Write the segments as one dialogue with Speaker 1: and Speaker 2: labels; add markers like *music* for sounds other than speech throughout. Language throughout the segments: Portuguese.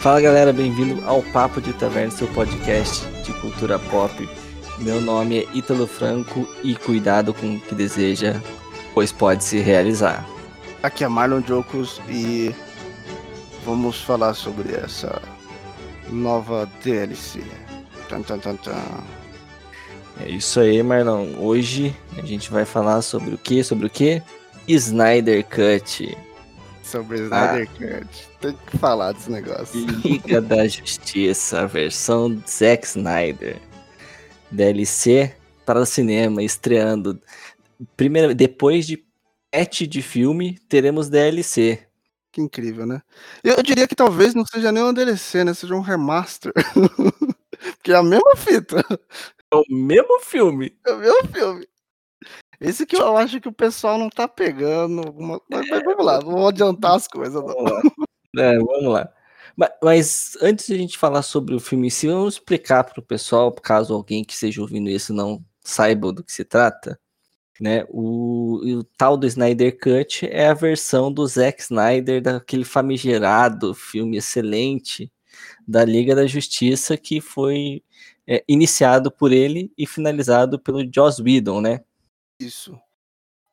Speaker 1: Fala galera, bem-vindo ao Papo de Taverna, seu podcast de cultura pop. Meu nome é Ítalo Franco e cuidado com o que deseja, pois pode se realizar.
Speaker 2: Aqui é Marlon Jocos e vamos falar sobre essa nova DLC. Tan, tan, tan, tan.
Speaker 1: É isso aí, Marlon. Hoje a gente vai falar sobre o que? Sobre o que? Snyder Cut.
Speaker 2: Sobre Snyder Cut. Tem que falar desse negócio.
Speaker 1: Liga da Justiça, versão Zack Snyder. DLC para o cinema, estreando. Primeiro, depois de patch de filme, teremos DLC.
Speaker 2: Que incrível, né? Eu, eu diria que talvez não seja nem uma DLC, né? Seja um remaster. *laughs* Porque é a mesma fita.
Speaker 1: É o mesmo filme.
Speaker 2: É o mesmo filme. Esse que eu acho que o pessoal não tá pegando. alguma- Mas, mas vamos lá, vamos adiantar as coisas.
Speaker 1: Vamos lá. É, vamos lá. Ma- Mas, antes de a gente falar sobre o filme em si, vamos explicar para o pessoal, caso alguém que esteja ouvindo isso não saiba do que se trata. Né? O, o tal do Snyder Cut é a versão do Zack Snyder daquele famigerado filme excelente da Liga da Justiça que foi é, iniciado por ele e finalizado pelo Joss Whedon, né?
Speaker 2: Isso.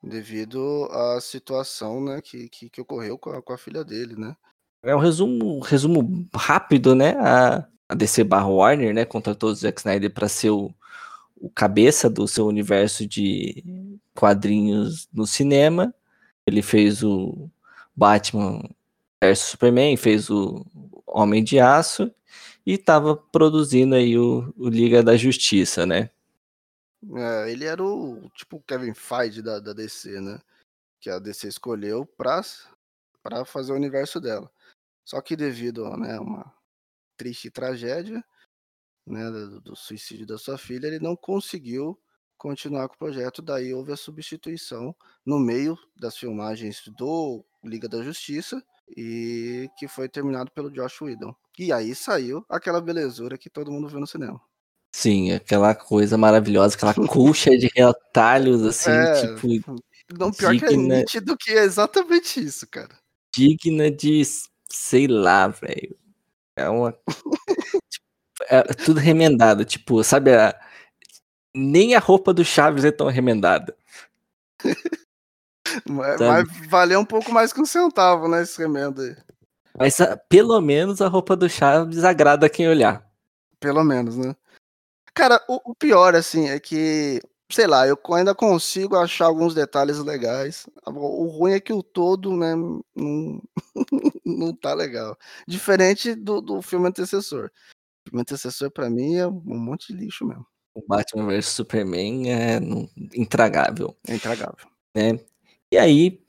Speaker 2: Devido à situação né, que, que, que ocorreu com a, com a filha dele, né?
Speaker 1: É um resumo, resumo rápido, né? A, a DC barra Warner, né? Contratou o Zack Snyder para ser o, o cabeça do seu universo de quadrinhos no cinema. Ele fez o Batman vs Superman, fez o Homem de Aço e estava produzindo aí o, o Liga da Justiça, né?
Speaker 2: É, ele era o tipo Kevin Feige da, da DC, né? Que a DC escolheu pra, pra fazer o universo dela. Só que devido a né, uma triste tragédia, né, do, do suicídio da sua filha, ele não conseguiu continuar com o projeto. Daí houve a substituição no meio das filmagens do Liga da Justiça e que foi terminado pelo Josh Whedon. E aí saiu aquela belezura que todo mundo viu no cinema.
Speaker 1: Sim, aquela coisa maravilhosa, aquela *laughs* colcha de retalhos, assim,
Speaker 2: É,
Speaker 1: tipo,
Speaker 2: Não, pior que é
Speaker 1: digna.
Speaker 2: nítido que é exatamente isso, cara.
Speaker 1: digna de, sei lá, velho. É uma. *laughs* é tudo remendado. Tipo, sabe, a- nem a roupa do Chaves é tão remendada. *laughs*
Speaker 2: Mas,
Speaker 1: Sabe?
Speaker 2: mas valeu um pouco mais que um centavo, né, esse remendo aí.
Speaker 1: Mas pelo menos a roupa do Chaves agrada quem olhar.
Speaker 2: Pelo menos, né? Cara, o, o pior, assim, é que, sei lá, eu ainda consigo achar alguns detalhes legais. O ruim é que o todo, né, não, *laughs* não tá legal. Diferente do, do filme antecessor. O filme antecessor, pra mim, é um monte de lixo mesmo.
Speaker 1: O Batman vs Superman é não- intragável.
Speaker 2: É intragável.
Speaker 1: né? E aí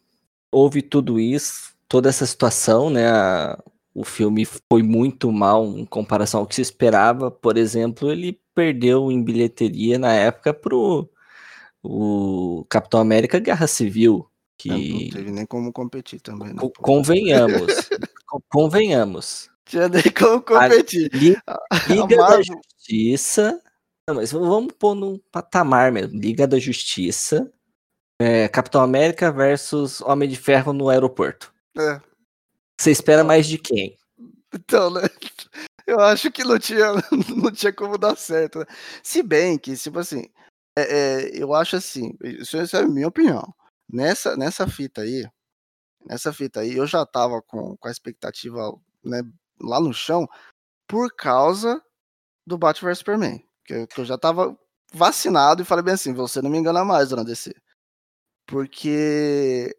Speaker 1: houve tudo isso, toda essa situação, né? o filme foi muito mal em comparação ao que se esperava. Por exemplo, ele perdeu em bilheteria na época pro o Capitão América Guerra Civil,
Speaker 2: É, Não
Speaker 1: que
Speaker 2: teve nem como competir também, né?
Speaker 1: co-
Speaker 2: pô?
Speaker 1: convenhamos, co- convenhamos.
Speaker 2: Tinha nem como competir. A
Speaker 1: Liga da
Speaker 2: Marvel-
Speaker 1: Justiça. Não, mas vamos pôr num patamar mesmo. Liga da Justiça. é, Capitão América versus Homem de Ferro no aeroporto.
Speaker 2: É.
Speaker 1: Você espera mais de quem?
Speaker 2: Então, né? Eu acho que não tinha, *laughs* não tinha como dar certo. né? Se bem que, tipo assim, é, é, eu acho assim, isso, é a minha opinião. Nessa, nessa fita aí, nessa fita aí, eu já tava com, com a expectativa né, lá no chão por causa do Batman vs Superman. Que eu, que eu já tava vacinado e falei bem assim, você não me engana mais, dona DC. Porque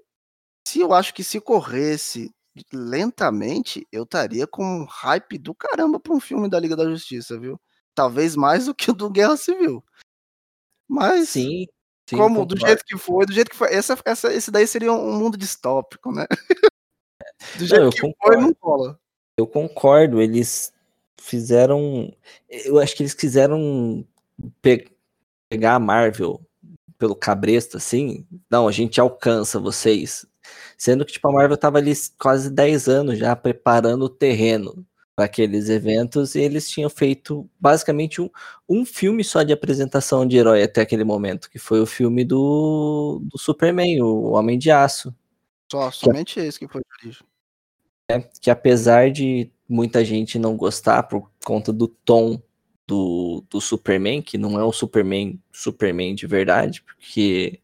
Speaker 2: se eu acho que se corresse lentamente, eu estaria com um hype do caramba pra um filme da Liga da Justiça, viu? Talvez mais do que o do Guerra Civil. Mas,
Speaker 1: Sim. sim,
Speaker 2: como do jeito que foi, do jeito que foi, essa, essa, esse daí seria um mundo distópico, né? *laughs* Do
Speaker 1: Não,
Speaker 2: jeito
Speaker 1: eu
Speaker 2: que foi,
Speaker 1: concordo.
Speaker 2: não cola.
Speaker 1: Eu concordo. Eles fizeram. Eu acho que eles quiseram pe- pegar a Marvel pelo cabresto, assim. Não, a gente alcança vocês. Sendo que, tipo, a Marvel tava ali quase 10 anos já preparando o terreno para aqueles eventos e eles tinham feito basicamente um, um filme só de apresentação de herói até aquele momento, que foi o filme do, do Superman, o Homem de Aço.
Speaker 2: Só, somente esse que foi de origem.
Speaker 1: que apesar de muita gente não gostar por conta do tom do, do Superman, que não é o Superman Superman de verdade, porque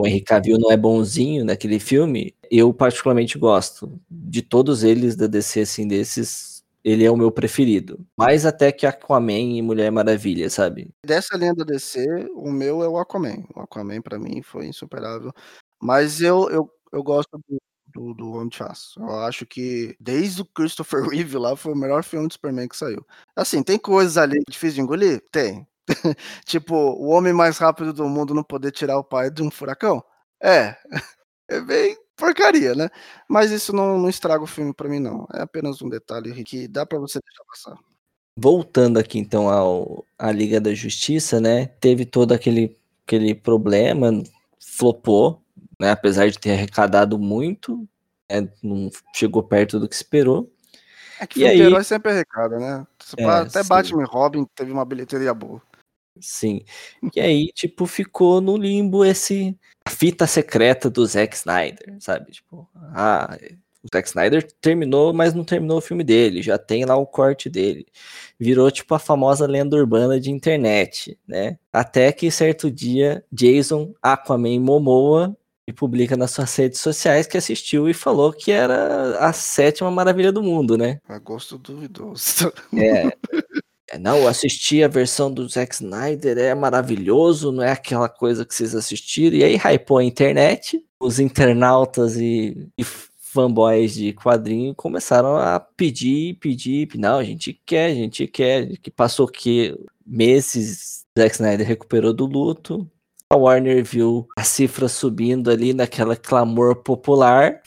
Speaker 1: o Henry Cavill não é bonzinho naquele filme, eu particularmente gosto. De todos eles da DC, assim, desses, ele é o meu preferido. Mais até que Aquaman e Mulher Maravilha, sabe?
Speaker 2: Dessa linha da DC, o meu é o Aquaman. O Aquaman, para mim, foi insuperável. Mas eu, eu, eu gosto do, do, do Homem de Aço. Eu acho que desde o Christopher *laughs* Reeve lá foi o melhor filme de Superman que saiu. Assim, tem coisas ali difíceis de engolir? Tem. *laughs* tipo, o homem mais rápido do mundo não poder tirar o pai de um furacão? É. *laughs* É bem porcaria, né? Mas isso não, não estraga o filme para mim, não. É apenas um detalhe que dá para você deixar passar.
Speaker 1: Voltando aqui então ao à Liga da Justiça, né? Teve todo aquele, aquele problema, flopou, né? Apesar de ter arrecadado muito, né? não chegou perto do que esperou.
Speaker 2: É que e aí... herói sempre arrecada, né? É, até sim. Batman e Robin teve uma bilheteria boa.
Speaker 1: Sim. E aí, tipo, ficou no limbo esse a fita secreta do Zack Snyder, sabe? Tipo, ah, o Zack Snyder terminou, mas não terminou o filme dele, já tem lá o corte dele. Virou tipo a famosa lenda urbana de internet, né? Até que certo dia, Jason, Aquaman Momoa e publica nas suas redes sociais que assistiu e falou que era a sétima maravilha do mundo, né?
Speaker 2: A gosto duvidoso.
Speaker 1: É. *laughs* É, não, assisti a versão do Zack Snyder, é maravilhoso, não é aquela coisa que vocês assistiram. E aí hypou a internet, os internautas e, e fanboys de quadrinho começaram a pedir, pedir, não, a gente quer, a gente quer, que passou que meses Zack Snyder recuperou do luto, a Warner viu a cifra subindo ali naquela clamor popular,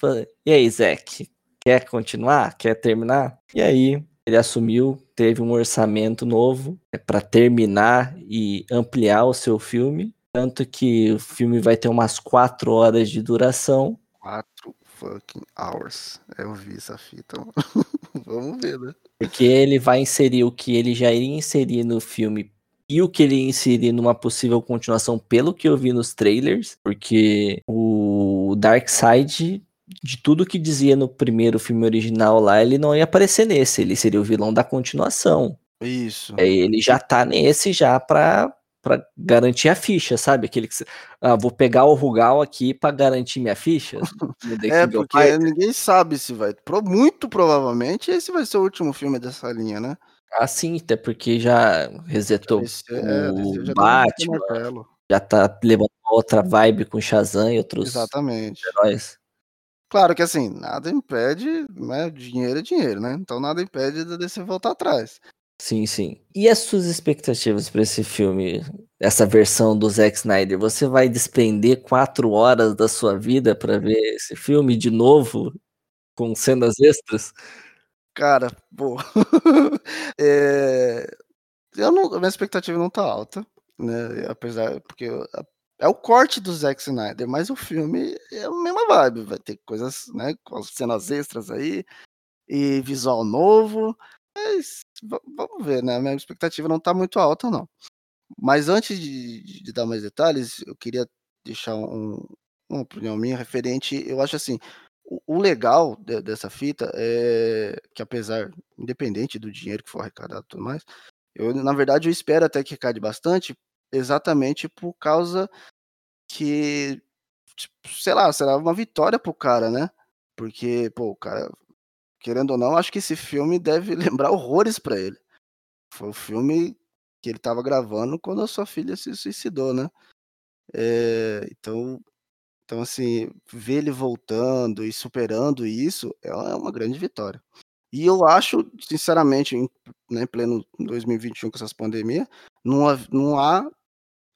Speaker 1: e aí Zack, quer continuar? Quer terminar? E aí ele assumiu, teve um orçamento novo é, para terminar e ampliar o seu filme. Tanto que o filme vai ter umas quatro horas de duração.
Speaker 2: Quatro fucking hours. Eu vi essa fita. *laughs* Vamos ver, né?
Speaker 1: Porque ele vai inserir o que ele já iria inserir no filme e o que ele ia inserir numa possível continuação, pelo que eu vi nos trailers. Porque o Darkseid de tudo que dizia no primeiro filme original lá, ele não ia aparecer nesse, ele seria o vilão da continuação.
Speaker 2: Isso.
Speaker 1: É, ele já tá nesse já pra, pra garantir a ficha, sabe? Aquele que ah, vou pegar o Rugal aqui para garantir minha ficha. *laughs*
Speaker 2: é, porque ninguém sabe se vai. Muito provavelmente esse vai ser o último filme dessa linha, né?
Speaker 1: Ah, sim, até porque já resetou ser, é, o já Batman, já tá levando outra vibe com Shazam e outros
Speaker 2: Exatamente.
Speaker 1: heróis.
Speaker 2: Claro que assim, nada impede, né? Dinheiro é dinheiro, né? Então nada impede de você voltar atrás.
Speaker 1: Sim, sim. E as suas expectativas para esse filme, essa versão do Zack Snyder? Você vai despender quatro horas da sua vida para ver esse filme de novo, com cenas extras?
Speaker 2: Cara, pô. *laughs* é... eu não, minha expectativa não tá alta, né? Apesar, porque é o corte do Zack Snyder, mas o filme é a mesma vibe. Vai ter coisas, né? Com cenas extras aí e visual novo. Mas vamos ver, né? A minha expectativa não tá muito alta, não. Mas antes de, de dar mais detalhes, eu queria deixar um, uma opinião minha referente. Eu acho assim: o, o legal de, dessa fita é que, apesar, independente do dinheiro que for arrecadado e tudo mais, eu, na verdade, eu espero até que arrecade bastante, exatamente por causa que, tipo, sei lá, será uma vitória pro cara, né? Porque, pô, o cara, querendo ou não, acho que esse filme deve *laughs* lembrar horrores para ele. Foi o filme que ele tava gravando quando a sua filha se suicidou, né? É, então, então, assim, ver ele voltando e superando isso é uma grande vitória. E eu acho, sinceramente, em né, pleno 2021 com essas pandemias, não há, não há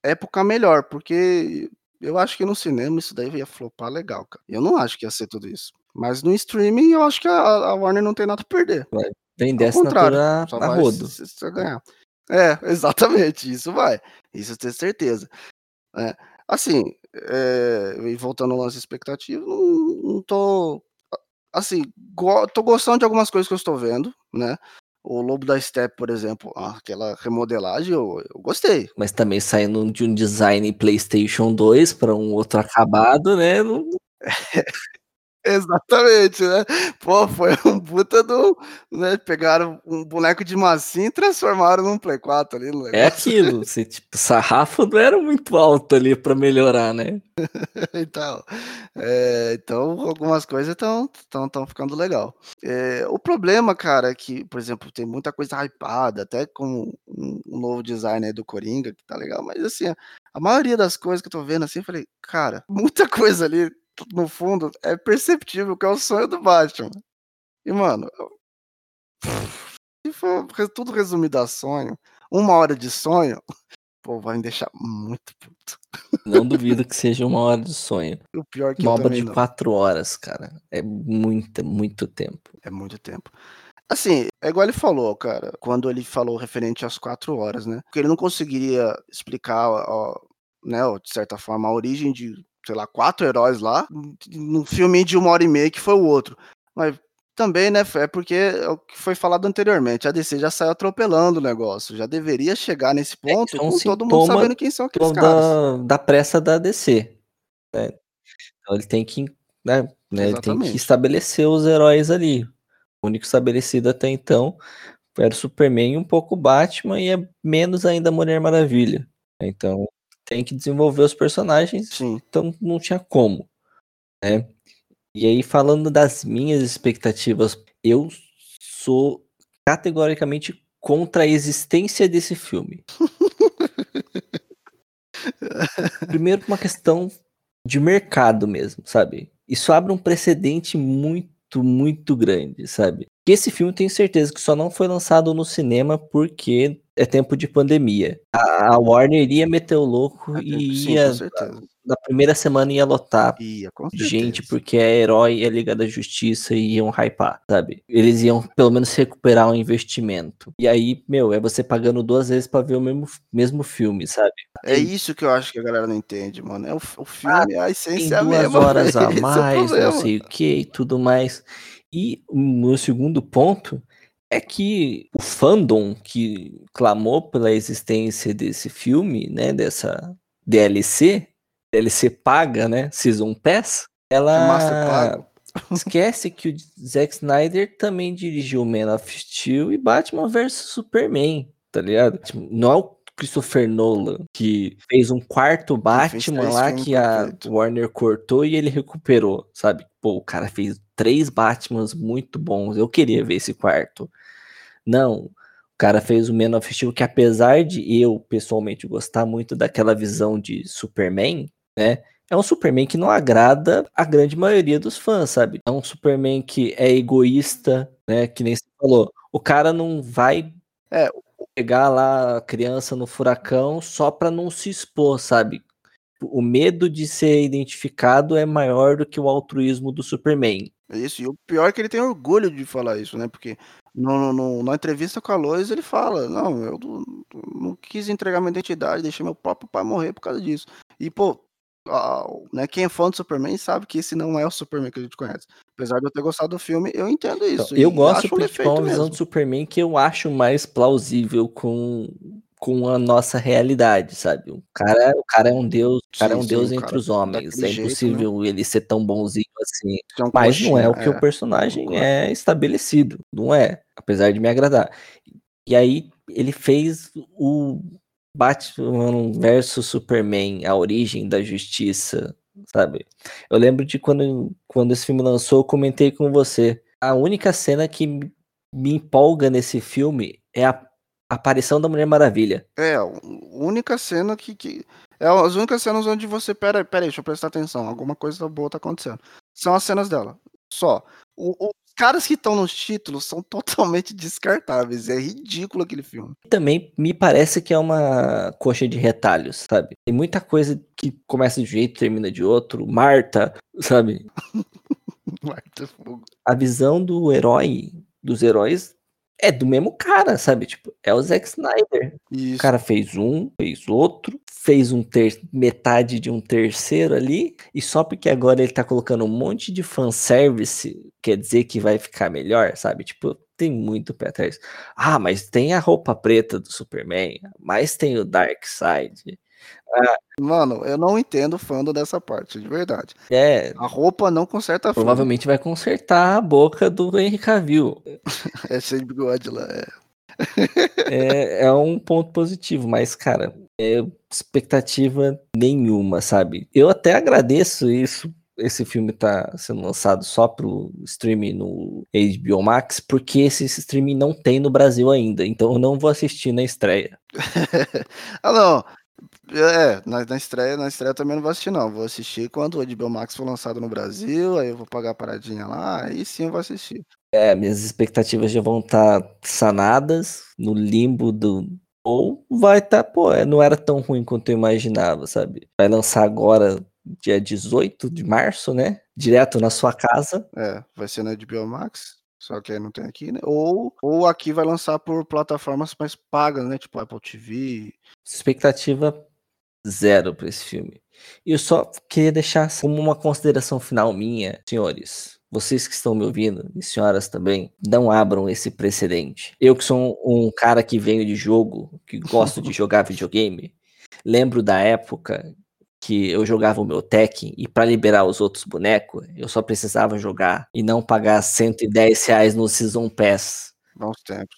Speaker 2: época melhor, porque eu acho que no cinema isso daí ia flopar legal, cara. Eu não acho que ia ser tudo isso. Mas no streaming eu acho que a, a Warner não tem nada a perder.
Speaker 1: Vai vender essa assinatura só a rodo. Se,
Speaker 2: se ganhar. É, *laughs* exatamente, isso vai. Isso eu tenho certeza. É, assim, é, e voltando ao lance expectativo, não, não tô. Assim, go, tô gostando de algumas coisas que eu estou vendo, né? O Lobo da Steppe, por exemplo, aquela remodelagem, eu, eu gostei.
Speaker 1: Mas também saindo de um design PlayStation 2 para um outro acabado, né? Não... *laughs*
Speaker 2: Exatamente, né. Pô, foi um puta do né, pegaram um boneco de massinha e transformaram num Play 4 ali no
Speaker 1: É aquilo, você tipo, o sarrafo não era muito alto ali pra melhorar, né. *laughs*
Speaker 2: Então, eh, então algumas coisas estão ficando legal. Eh, o problema, cara, é que, por exemplo, tem muita coisa hypada, até com um um novo design aí do Coringa, que tá legal, mas assim, a maioria das coisas que eu tô vendo, assim, eu falei: "Cara, *laughs* muita coisa ali no fundo, é perceptível que é o sonho do Batman. E, mano, *laughs* se for tudo resumido a sonho, uma hora de sonho, *laughs* pô, vai me deixar muito puto.
Speaker 1: Não duvido que seja uma hora de sonho.
Speaker 2: O pior que
Speaker 1: uma obra de
Speaker 2: não.
Speaker 1: quatro horas, cara. É muita, muito tempo.
Speaker 2: É muito tempo. Assim, é igual ele falou, cara, quando ele falou referente às 4 horas, né, porque ele não conseguiria explicar, ó, né, de certa forma, a origem de, sei lá, 4 heróis lá, num filme de 1 hora e meia que foi o outro. Mas também, né, é porque é o que foi falado anteriormente, a DC já saiu atropelando o negócio, já deveria chegar nesse
Speaker 1: É,
Speaker 2: ponto
Speaker 1: é um
Speaker 2: com todo mundo sabendo quem são aqueles
Speaker 1: da
Speaker 2: caras.
Speaker 1: da pressa da DC, né. Então ele tem que, né né, ele tem que estabelecer os heróis ali. O único estabelecido até então era o Superman e um pouco o Batman e é menos ainda a Mulher Maravilha. Então tem que desenvolver os personagens,
Speaker 2: Sim.
Speaker 1: então não tinha como, né. E aí falando das minhas expectativas, eu sou categoricamente contra a existência desse filme. *laughs* Primeiro por uma questão de mercado mesmo, sabe. Isso abre um precedente muito, muito grande, sabe. Que esse filme tenho certeza que só não foi lançado no cinema porque é tempo de pandemia. A a Warner iria meter o louco e
Speaker 2: Sim,
Speaker 1: ia na primeira semana ia lotar
Speaker 2: Ia,
Speaker 1: gente, porque é herói, é Liga da Justiça e iam hypar, sabe. Eles iam pelo menos recuperar o investimento. E aí, meu, é você pagando 2 vezes pra ver o mesmo mesmo filme, sabe.
Speaker 2: É isso que eu acho que a galera não entende, mano, é o o
Speaker 1: Ah,
Speaker 2: filme, a
Speaker 1: tem
Speaker 2: essência é a
Speaker 1: 2
Speaker 2: mesma, *laughs*
Speaker 1: horas a
Speaker 2: é
Speaker 1: mais, não
Speaker 2: problema.
Speaker 1: sei o que e tudo mais. E o meu segundo ponto é que o fandom que clamou pela existência desse filme, né, dessa DLC, DLC paga, né, Season Pass,
Speaker 2: É
Speaker 1: ela *laughs*
Speaker 2: pago.
Speaker 1: esquece que o Zack Snyder também dirigiu Man of Steel e Batman versus Superman, tá ligado. Tipo, não é o Christopher Nolan que fez um quarto Batman
Speaker 2: 3
Speaker 1: lá que a. Warner cortou e ele recuperou, sabe. Pô, o cara fez 3 Batmans muito bons, eu queria ver esse quarto. Não, o cara fez o Man of Steel que apesar de eu pessoalmente gostar muito daquela visão de Superman, né, é um Superman que não agrada a grande maioria dos fãs, sabe. É um Superman que é egoísta, né, que nem você falou, o cara não vai
Speaker 2: É,
Speaker 1: pegar lá a criança no furacão só pra não se expor, sabe. O medo de ser identificado é maior do que o altruísmo do Superman.
Speaker 2: Isso, e o pior é que ele tem orgulho de falar isso, né, porque no no na entrevista com a Lois ele fala: "Não, eu não não quis entregar minha identidade, deixei meu próprio pai morrer por causa disso". E pô, né, quem é fã do Superman sabe que esse não é o Superman que a gente conhece. Apesar de eu ter gostado do filme, eu entendo
Speaker 1: Então,
Speaker 2: isso
Speaker 1: eu
Speaker 2: e
Speaker 1: gosto
Speaker 2: acho um
Speaker 1: é uma visão do Superman que eu acho mais plausível com com a nossa realidade, sabe. O cara o cara é um deus o cara é
Speaker 2: Sim,
Speaker 1: um
Speaker 2: sim,
Speaker 1: deus
Speaker 2: o
Speaker 1: entre os homens,
Speaker 2: daquele
Speaker 1: é
Speaker 2: jeito, né.
Speaker 1: impossível ele ser tão bonzinho assim,
Speaker 2: um
Speaker 1: mas não é o que o
Speaker 2: é,
Speaker 1: personagem
Speaker 2: concordo.
Speaker 1: é estabelecido, não é, apesar de me agradar. E aí ele fez o Batman versus Superman, a origem da justiça, sabe. Eu lembro de quando quando esse filme lançou eu comentei com você, a única cena que me empolga nesse filme é a aparição da Mulher Maravilha.
Speaker 2: É, a única cena que que é as únicas cenas onde você: "Espera espera aí, deixa eu prestar atenção, alguma coisa boa tá acontecendo", são as cenas dela, só. O os caras que estão nos títulos são totalmente descartáveis, é ridículo aquele filme.
Speaker 1: Também me parece que é uma coxa de retalhos, sabe. Tem muita coisa que começa de um jeito e termina de outro, Marta, sabe. *laughs*
Speaker 2: Marta é fogo.
Speaker 1: A visão do herói dos heróis é do mesmo cara, sabe, tipo, é o Zack Snyder. O
Speaker 2: Isso.
Speaker 1: cara fez um, fez outro, fez um ter metade de um terceiro ali, e só porque agora ele tá colocando um monte de fanservice, quer dizer que vai ficar melhor, sabe, tipo, tem muito pé atrás. "Ah, mas tem a roupa preta do Superman, mas tem o Darkseid,
Speaker 2: Mano, eu não entendo o fandom dessa parte, de verdade.
Speaker 1: É,
Speaker 2: A roupa não conserta a
Speaker 1: provavelmente vai consertar a boca do Henry Cavill. *laughs*
Speaker 2: É de bigode lá. É. *laughs*
Speaker 1: É, é um ponto positivo, mas, cara, é expectativa nenhuma, sabe? Eu até agradeço isso. Esse filme tá sendo lançado só pro streaming no HBO Max, porque esse streaming não tem no Brasil ainda, então eu não vou assistir na estreia. *laughs*
Speaker 2: ah, não. É, na, na estreia, na estreia eu também não vou assistir, não. Vou assistir quando o HBO Max for lançado no Brasil, aí eu vou pagar a paradinha lá, aí sim eu vou assistir.
Speaker 1: É, minhas expectativas já vão estar sanadas no limbo do. Ou vai estar, pô, é, não era tão ruim quanto eu imaginava, sabe? Vai lançar agora, dia 18 de março, né? Direto na sua casa.
Speaker 2: É, vai ser na HBO Max, só que aí não tem aqui, né? Ou, ou aqui vai lançar por plataformas mais pagas, né? Tipo Apple TV.
Speaker 1: Expectativa zero para esse filme. E eu só queria deixar como uma consideração final minha, senhores. Vocês que estão me ouvindo, e senhoras também, não abram esse precedente. Eu que sou um, um cara que venho de jogo, que gosto de *laughs* jogar videogame, lembro da época que eu jogava o meu Tekken e para liberar os outros bonecos, eu só precisava jogar e não pagar 110 reais no Season Pass
Speaker 2: Bons tempos.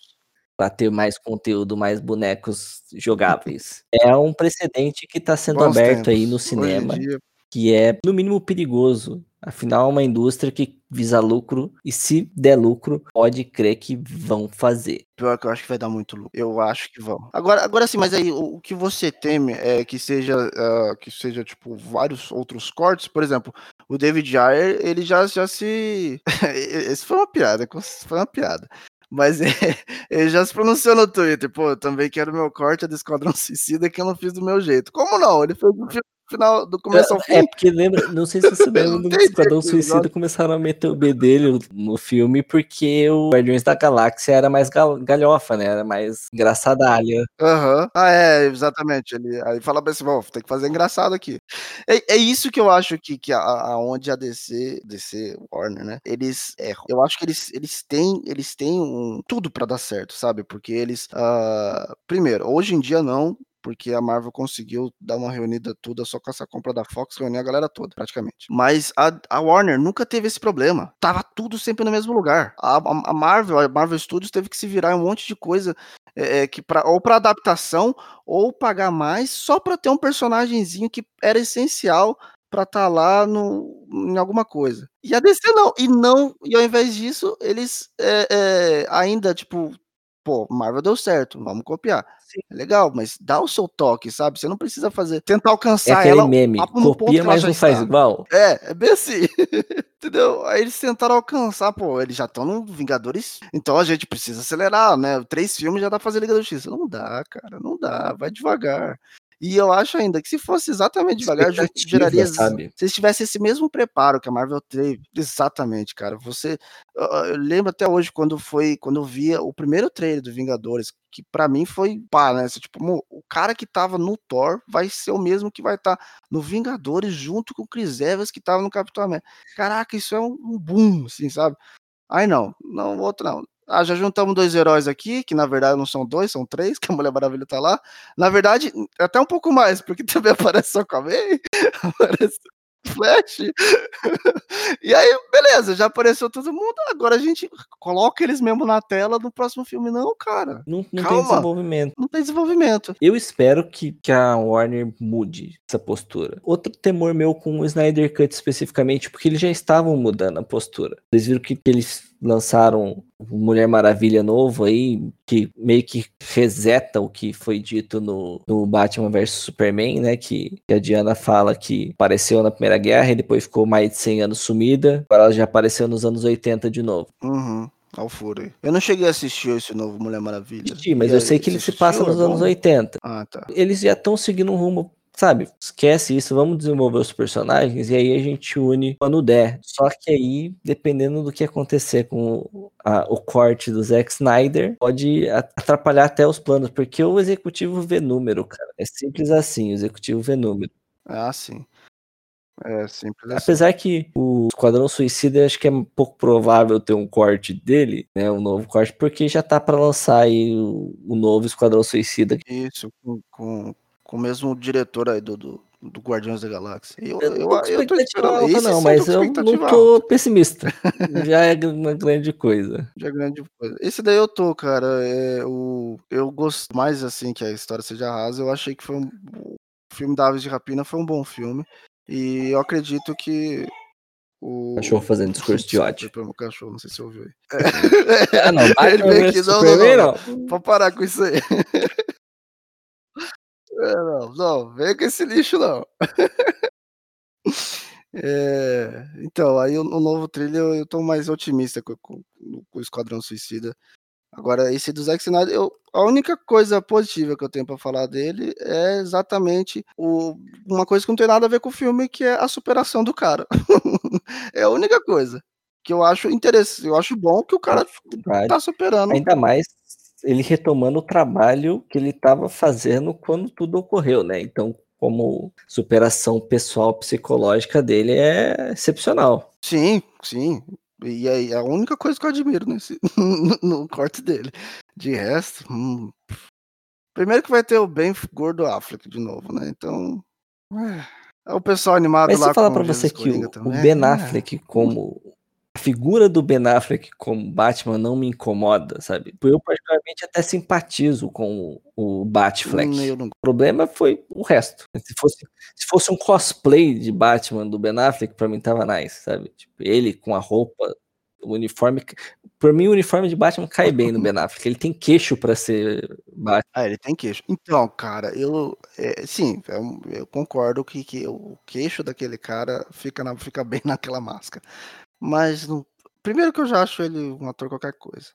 Speaker 1: para ter mais conteúdo, mais bonecos jogáveis. *laughs* É um precedente que está sendo
Speaker 2: Bons
Speaker 1: aberto aí
Speaker 2: tempos.
Speaker 1: no
Speaker 2: Hoje em
Speaker 1: cinema,
Speaker 2: dia,
Speaker 1: que é no mínimo perigoso. Afinal, é uma indústria que visa lucro e se der lucro, pode crer que vão fazer.
Speaker 2: pior que eu acho que vai dar muito lucro. Eu acho que vão. Agora, agora sim, mas aí o, o que você teme é que seja, ah, que seja tipo vários outros cortes. Por exemplo, o David Ayer, ele já, já se. *laughs* Esse foi uma piada, foi uma piada. Mas *laughs* ele já se pronunciou no Twitter, pô, também quero meu corte do Esquadrão Suicida que eu não fiz do meu jeito. Como não? Ele fez do fi- final, do começo ao
Speaker 1: É,
Speaker 2: fim.
Speaker 1: porque lembra, não sei se você *laughs* lembra do Esquadrão. Suicida começaram a meter o B dele no filme porque o Guardiões da Galáxia era mais gal- galhofa, né? Era mais engraçadalha.
Speaker 2: Aham. Ah, é, exatamente. Ele aí fala pra esse, bom, tem que fazer engraçado aqui. É, é isso que eu acho que, que a, aonde a DC, DC, Warner, né? Eles erram. Eu acho que eles, eles têm, eles têm um, tudo pra dar certo, sabe? Porque eles, ah, primeiro, hoje em dia não, porque a Marvel conseguiu dar uma reunida toda só com essa compra da Fox, reunir a galera toda, praticamente. Mas a, a Warner nunca teve esse problema. Tava tudo sempre no mesmo lugar. A, a- a Marvel, a Marvel Studios teve que se virar em um monte de coisa é, é, que pra, ou para adaptação ou pagar mais só para ter um personagemzinho que era essencial para estar lá no, em alguma coisa. E a DC não, e não, e ao invés disso, eles é, é, ainda, tipo, pô, Marvel deu certo, vamos copiar.
Speaker 1: Sim.
Speaker 2: É legal, mas dá o seu toque, sabe? Você não precisa fazer, tentar
Speaker 1: É
Speaker 2: alcançar
Speaker 1: aquele
Speaker 2: ela
Speaker 1: meme, copia, mas não faz
Speaker 2: está.
Speaker 1: igual.
Speaker 2: É, é bem assim. *laughs* Entendeu? Aí eles tentaram alcançar, pô, eles já estão no Vingadores, então a gente precisa acelerar, né? Três filmes já dá pra fazer Liga da Justiça. Não dá, cara, não dá, vai devagar. E eu acho ainda que se fosse exatamente devagar,
Speaker 1: Expectativa,
Speaker 2: geraria.
Speaker 1: sabe?
Speaker 2: Se eles tivessem esse mesmo preparo que a Marvel teve, exatamente, cara. Você. Eu, lembro até hoje quando foi. Quando eu via o primeiro trailer do Vingadores, que pra mim foi pá, né? Você, tipo, o cara que tava no Thor vai ser o mesmo que vai estar no Vingadores junto com o Chris Evans que tava no Capitão América. Caraca, isso é um, um boom, assim, sabe? Aí não, não, outro não. Ah, já juntamos dois heróis aqui, que na verdade não são dois, são três, que a Mulher Maravilha tá lá. Na verdade, até um pouco mais, porque *laughs* também aparece só Aquaman, aparece Flash. *laughs* e aí, beleza, já apareceu todo mundo, agora a gente coloca eles mesmo na tela no próximo filme. Não, cara,
Speaker 1: Não, não tem desenvolvimento.
Speaker 2: não tem desenvolvimento.
Speaker 1: Eu espero que, que a Warner mude essa postura. Outro temor meu com o Snyder Cut especificamente, porque eles já estavam mudando a postura. Vocês viram que eles lançaram o Mulher Maravilha novo aí, que meio que reseta o que foi dito no, no Batman vs Superman, né? Que, que a Diana fala que apareceu na Primeira Guerra e depois ficou mais de 100 anos sumida. Agora ela já apareceu nos anos 80 de novo.
Speaker 2: Uhum. Furo aí. Eu não cheguei a assistir esse novo Mulher Maravilha.
Speaker 1: Assisti, mas
Speaker 2: E
Speaker 1: eu
Speaker 2: aí,
Speaker 1: sei que ele se passa nos
Speaker 2: É
Speaker 1: anos
Speaker 2: bom?
Speaker 1: 80.
Speaker 2: Ah, tá.
Speaker 1: eles já estão seguindo um rumo, sabe? Esquece isso, vamos desenvolver os personagens e aí a gente une quando der. Só que aí, dependendo do que acontecer com o, a- o corte do Zack Snyder, pode atrapalhar até os planos, porque o executivo vê número, cara. É simples assim, o executivo vê número.
Speaker 2: Ah, sim. É simples assim.
Speaker 1: Apesar que o Esquadrão Suicida, acho que é um pouco provável ter um corte dele, né? Um novo corte, porque já tá pra lançar aí o, o novo Esquadrão Suicida.
Speaker 2: Isso, com, com, com o mesmo diretor aí do, do, do Guardiões da Galáxia. Eu,
Speaker 1: Eu,
Speaker 2: eu,
Speaker 1: não
Speaker 2: eu tô esperando.
Speaker 1: alta, não, mas eu não tô
Speaker 2: alta.
Speaker 1: pessimista. *laughs* Já é uma grande coisa.
Speaker 2: Já é grande coisa. Esse daí eu tô, cara. É, o, eu gosto mais assim que a história seja rasa. Eu achei que foi um. O filme da Aves de Rapina foi um bom filme. E eu acredito que. O
Speaker 1: Cachorro fazendo discurso de ódio.
Speaker 2: pelo cachorro, não sei se você ouviu aí. *laughs*
Speaker 1: Ah, não, *laughs*
Speaker 2: Ele
Speaker 1: Batman
Speaker 2: veio
Speaker 1: vs
Speaker 2: aqui, não,
Speaker 1: Superman,
Speaker 2: não,
Speaker 1: não.
Speaker 2: Pode parar com isso aí. É, não, não, vem com esse lixo, não. *laughs* É, então, aí o, o novo thriller eu, tô mais otimista com, com- com o Esquadrão Suicida. Agora, esse do Zack Snyder, eu, a única coisa positiva que eu tenho pra falar dele é exatamente o, uma coisa que não tem nada a ver com o filme, que é a superação do cara. *laughs* é a única coisa que eu acho interessante. Eu acho bom que o cara tá superando.
Speaker 1: Ainda mais ele retomando o trabalho que ele estava fazendo quando tudo ocorreu, né? Então, como superação pessoal psicológica dele é excepcional.
Speaker 2: Sim, sim. E aí, a única coisa que eu admiro nesse, *laughs* no, corte dele. De resto, hum, primeiro que vai ter o bem gordo Affleck de novo, né? Então, é, o pessoal animado
Speaker 1: Mas
Speaker 2: lá
Speaker 1: se falar
Speaker 2: o
Speaker 1: você que o, o Ben
Speaker 2: é.
Speaker 1: Affleck como a figura do Ben Affleck como Batman não me incomoda, sabe? Eu particularmente até simpatizo com o, o Batfleck.
Speaker 2: Hum, eu não
Speaker 1: O problema foi o resto. Se fosse, se fosse um cosplay de Batman do Ben Affleck, pra mim tava nice, sabe? Tipo, ele com a roupa, o uniforme. Por mim, o uniforme de Batman cai bem no *laughs* Ben Affleck. Ele tem queixo pra ser Batman.
Speaker 2: Ah, ele tem queixo. Então, cara, eu. é, sim, é um- eu concordo que, que o queixo daquele cara fica, na- fica bem *laughs* naquela máscara. Mas, primeiro que eu já acho ele um ator qualquer coisa.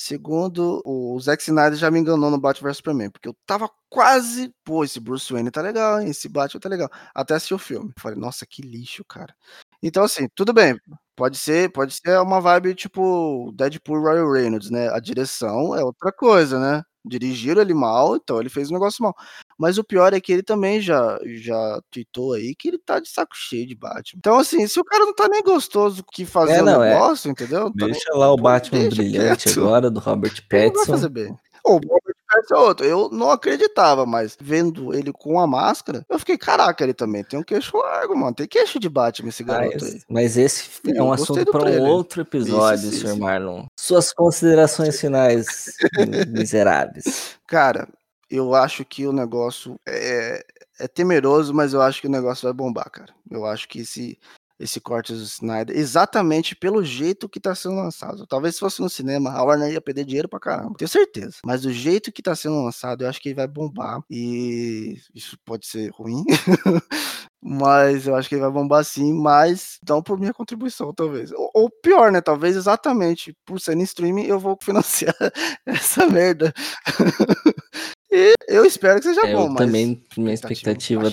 Speaker 2: Segundo, o Zack Snyder já me enganou no Batman vs Superman, porque eu tava quase. Pô, esse Bruce Wayne tá legal, hein? Esse Batman tá legal. Até assistir o filme. Falei, nossa, que lixo, cara. Então, assim, tudo bem. Pode ser, pode ser uma vibe tipo Deadpool Royal Reynolds, né? A direção é outra coisa, né? Dirigiram ele mal, então ele fez um negócio mal. Mas o pior é que ele também já, já tweetou aí que ele tá de saco cheio de Batman. Então, assim, se o cara não tá nem gostoso que fazer
Speaker 1: É,
Speaker 2: o
Speaker 1: não, é.
Speaker 2: negócio, entendeu? Não tá nem-
Speaker 1: Deixa lá o
Speaker 2: pô,
Speaker 1: Batman
Speaker 2: deixa
Speaker 1: brilhante
Speaker 2: quieto.
Speaker 1: agora, do Robert
Speaker 2: Ele não vai
Speaker 1: Pattinson.
Speaker 2: fazer bem. O Robert É outro. Eu não acreditava, mas vendo ele com a máscara, eu fiquei, caraca, ele também tem um queixo largo, mano. Tem queixo de Batman esse garoto aí.
Speaker 1: Mas, mas esse é um assunto para um outro episódio,
Speaker 2: Isso,
Speaker 1: Sr.
Speaker 2: isso.
Speaker 1: Marlon. Suas considerações finais, *laughs* miseráveis.
Speaker 2: Cara, eu acho que o negócio é, é temeroso, mas eu acho que o negócio vai bombar, cara. Eu acho que esse, esse corte do Snyder, exatamente pelo jeito que tá sendo lançado. Talvez se fosse no cinema, a Warner ia perder dinheiro pra caramba, tenho certeza. Mas do jeito que tá sendo lançado, eu acho que ele vai bombar. E isso pode ser ruim. *laughs* Mas eu acho que ele vai bombar sim, mas não por minha contribuição, talvez. Ou, ou pior, né? Talvez exatamente por ser em streaming eu vou financiar *laughs* essa merda. *laughs* e eu espero que seja
Speaker 1: É,
Speaker 2: bom,
Speaker 1: eu
Speaker 2: mas
Speaker 1: também, minha expectativa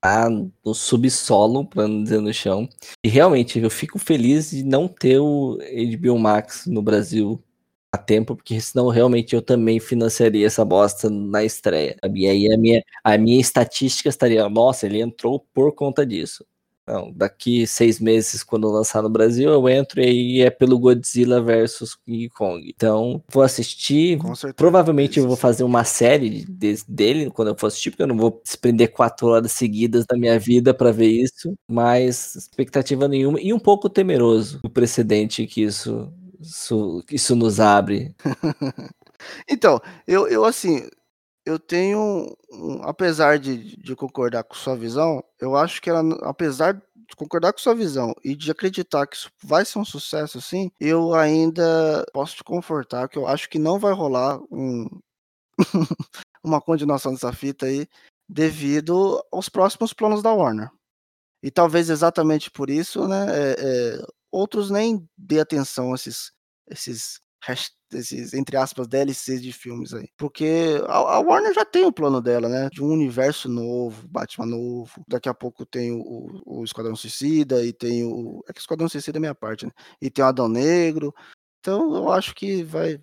Speaker 1: tá no subsolo, pra não dizer no chão. E realmente, eu fico feliz de não ter o HBO Max no Brasil a tempo, porque senão realmente eu também financiaria essa bosta na estreia. sabe? E aí a minha, a minha estatística estaria, nossa, ele entrou por conta disso. Não, daqui seis meses, quando lançar no Brasil, eu entro e aí é pelo Godzilla versus King Kong. Então, vou assistir. Provavelmente eu vou fazer uma série de- dele quando eu for assistir, porque eu não vou desprender quatro horas seguidas da minha vida pra ver isso. Mas expectativa nenhuma. E um pouco temeroso o precedente que isso, isso, isso nos abre. *laughs*
Speaker 2: Então, eu, eu assim, eu tenho, apesar de, de concordar com sua visão, eu acho que ela, apesar de concordar com sua visão e de acreditar que isso vai ser um sucesso, sim, eu ainda posso te confortar que eu acho que não vai rolar um, *laughs* uma continuação dessa fita aí devido aos próximos planos da Warner. E talvez exatamente por isso, né, é, é, outros nem dê atenção a esses, esses, hash- esses, entre aspas, DLCs de filmes aí. Porque a, a Warner já tem o plano dela, né, de um universo novo, Batman novo. Daqui a pouco tem o, o, Esquadrão Suicida e tem o... É que o Esquadrão Suicida é minha parte, né? E tem o Adão Negro. Então eu acho que vai...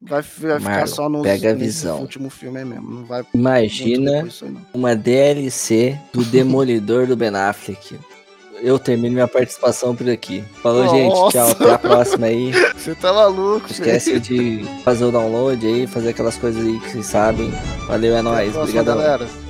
Speaker 2: Vai, vai ficar só nos,
Speaker 1: pega a visão.
Speaker 2: último filme mesmo. Não vai
Speaker 1: Imagina
Speaker 2: aí, não.
Speaker 1: uma DLC do *laughs* Demolidor do Ben Affleck. Eu termino minha participação por aqui. Falou, gente. Tchau.
Speaker 2: Nossa.
Speaker 1: Até a próxima aí. *laughs*
Speaker 2: Você tá maluco,
Speaker 1: Não esquece de fazer o download aí, fazer aquelas coisas aí que vocês sabem. Valeu, é nóis.
Speaker 2: próxima,
Speaker 1: Obrigadão.
Speaker 2: galera.